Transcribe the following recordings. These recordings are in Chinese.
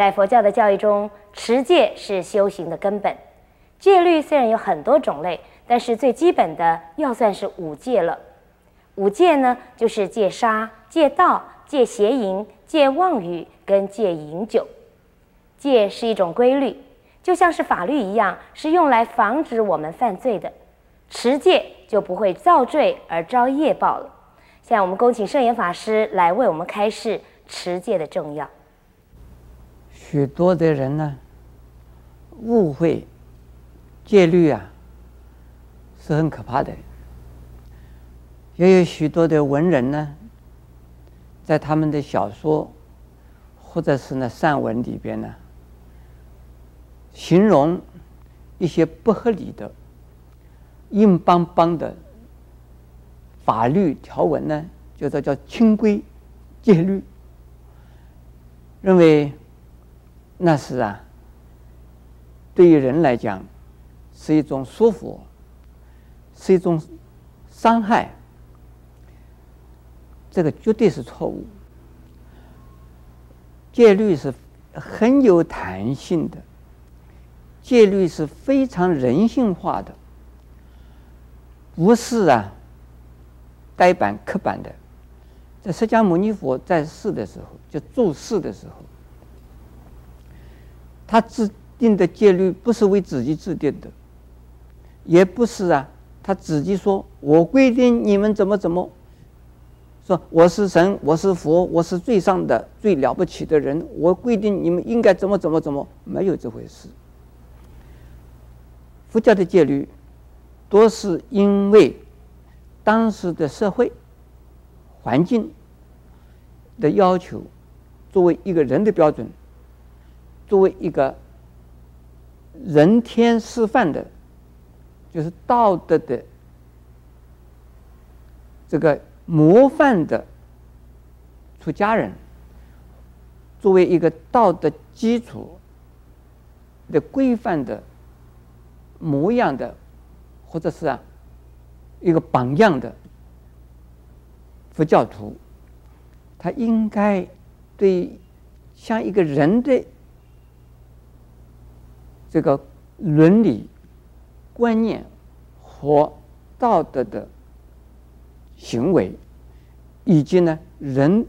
在佛教的教义中，持戒是修行的根本。戒律虽然有很多种类，但是最基本的要算是五戒了。五戒呢，就是戒杀、戒盗、戒邪淫、戒妄语跟戒饮酒。戒是一种规律，就像是法律一样，是用来防止我们犯罪的。持戒就不会造罪而招业报了。现在我们恭请圣严法师来为我们开示持戒的重要。许多的人呢，误会戒律啊，是很可怕的。也有许多的文人呢，在他们的小说或者是呢散文里边呢，形容一些不合理的、硬邦邦的法律条文呢，叫做叫清规戒律，认为。那是啊，对于人来讲，是一种束缚，是一种伤害。这个绝对是错误。戒律是很有弹性的，戒律是非常人性化的，不是啊，呆板刻板的。在释迦牟尼佛在世的时候，就住世的时候。他制定的戒律不是为自己制定的，也不是啊，他自己说我规定你们怎么怎么，说我是神，我是佛，我是最上的最了不起的人，我规定你们应该怎么怎么怎么，没有这回事。佛教的戒律，多是因为当时的社会环境的要求，作为一个人的标准。作为一个人天示范的，就是道德的这个模范的出家人，作为一个道德基础的规范的模样的，或者是啊一个榜样的佛教徒，他应该对像一个人的。这个伦理观念和道德的行为，以及呢，人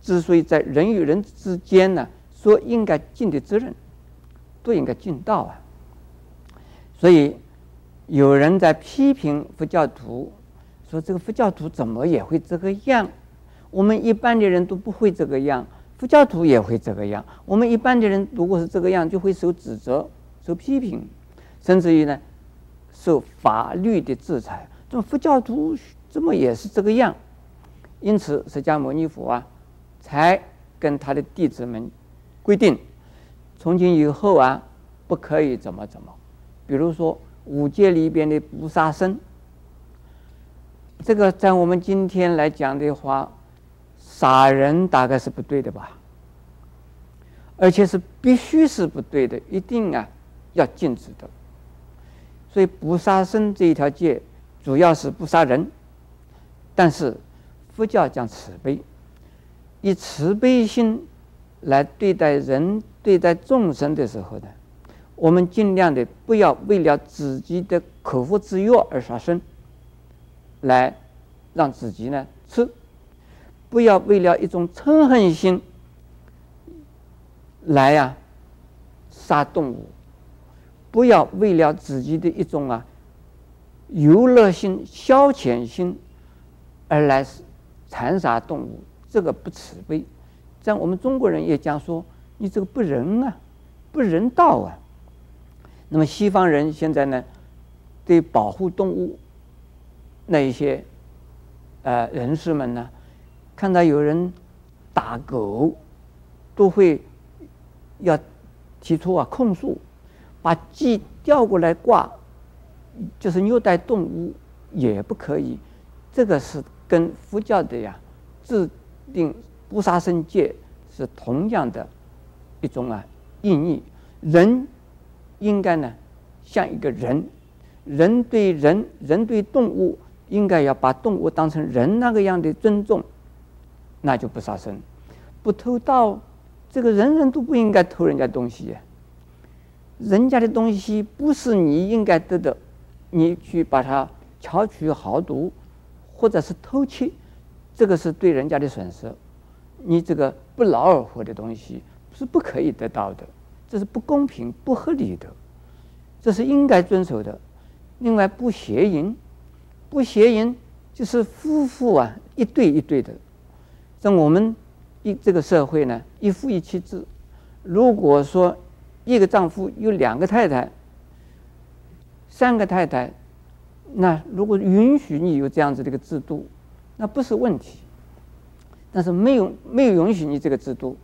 之所以在人与人之间呢，所应该尽的责任，都应该尽到啊。所以有人在批评佛教徒，说这个佛教徒怎么也会这个样？我们一般的人都不会这个样，佛教徒也会这个样。我们一般的人如果是这个样，就会受指责。受批评，甚至于呢，受法律的制裁。这佛教徒怎么也是这个样？因此，释迦牟尼佛啊，才跟他的弟子们规定，从今以后啊，不可以怎么怎么。比如说五戒里边的不杀生，这个在我们今天来讲的话，杀人大概是不对的吧？而且是必须是不对的，一定啊。要禁止的，所以不杀生这一条戒，主要是不杀人。但是佛教讲慈悲，以慈悲心来对待人、对待众生的时候呢，我们尽量的不要为了自己的口腹之欲而杀生，来让自己呢吃；不要为了一种嗔恨心来呀、杀动物。不要为了自己的一种啊游乐心、消遣心而来残杀动物，这个不慈悲。在我们中国人也讲说，你这个不仁啊，不人道啊。那么西方人现在呢，对保护动物那一些呃人士们呢，看到有人打狗，都会要提出啊控诉。把鸡调过来挂，就是虐待动物也不可以。这个是跟佛教的呀制定不杀生戒是同样的一种啊意义。人应该呢像一个人，人对人，人对动物应该要把动物当成人那个样的尊重，那就不杀生，不偷盗，这个人人都不应该偷人家东西，人家的东西不是你应该得的，你去把它巧取豪夺，或者是偷窃，这个是对人家的损失。你这个不劳而获的东西是不可以得到的，这是不公平、不合理的，这是应该遵守的。另外，不邪淫，不邪淫就是夫妇啊一对一对的，在我们。一这个社会呢，一夫一妻制。如果说一个丈夫有两个太太、三个太太，那如果允许你有这样子的一个制度，那不是问题。但是没有没有允许你这个制度，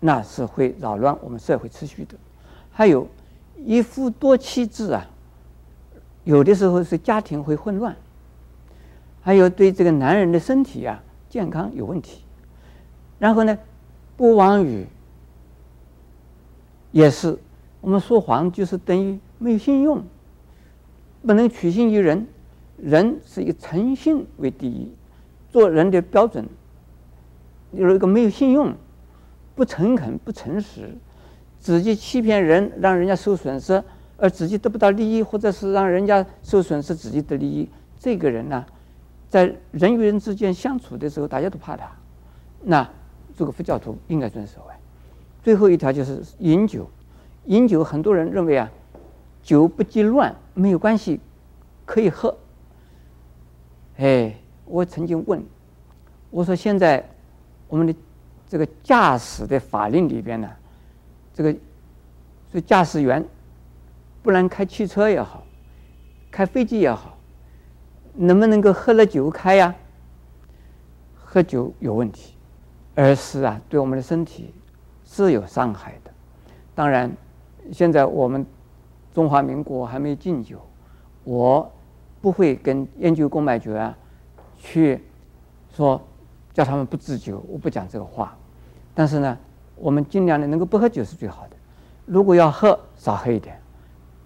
那是会扰乱我们社会秩序的。还有一夫多妻制啊，有的时候是家庭会混乱，还有对这个男人的身体啊健康有问题。然后呢，不妄语，也是我们说谎，就是等于没有信用，不能取信于人。人是以诚信为第一，做人的标准。有一个没有信用、不诚恳、不诚实，自己欺骗人，让人家受损失，而自己得不到利益，或者是让人家受损失，自己得利益，这个人呢，在人与人之间相处的时候，大家都怕他。那。这个佛教徒应该遵守啊。最后一条就是饮酒，饮酒很多人认为啊，酒不忌乱，没有关系，可以喝。哎，我曾经问，我说现在我们的这个驾驶的法令里边呢，这个所以驾驶员不能开汽车也好，开飞机也好，能不能够喝了酒开呀？喝酒有问题。而是啊，对我们的身体是有伤害的。当然，现在我们中华民国还没禁酒，我不会跟烟酒公卖局啊去说叫他们不制酒，我不讲这个话。但是呢，我们尽量的能够不喝酒是最好的。如果要喝，少喝一点，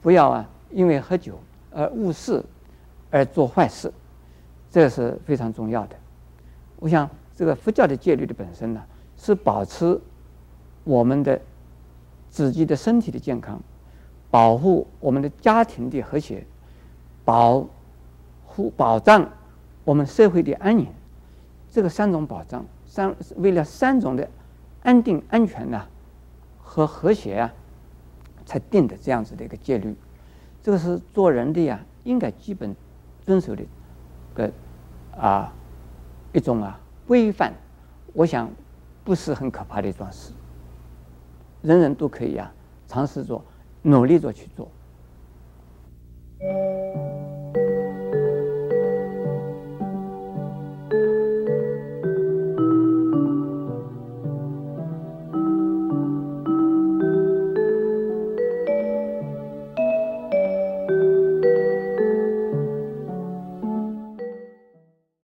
不要啊因为喝酒而误事而做坏事，这是非常重要的。我想。这个佛教的戒律的本身呢，是保持我们的自己的身体的健康，保护我们的家庭的和谐，保护保障我们社会的安宁。这个三种保障，三为了三种的安定安全呐、啊、和和谐啊，才定的这样子的一个戒律。这个是做人的呀，应该基本遵守的个啊一种啊。规范，我想不是很可怕的一桩事，人人都可以啊，尝试着，努力着去做。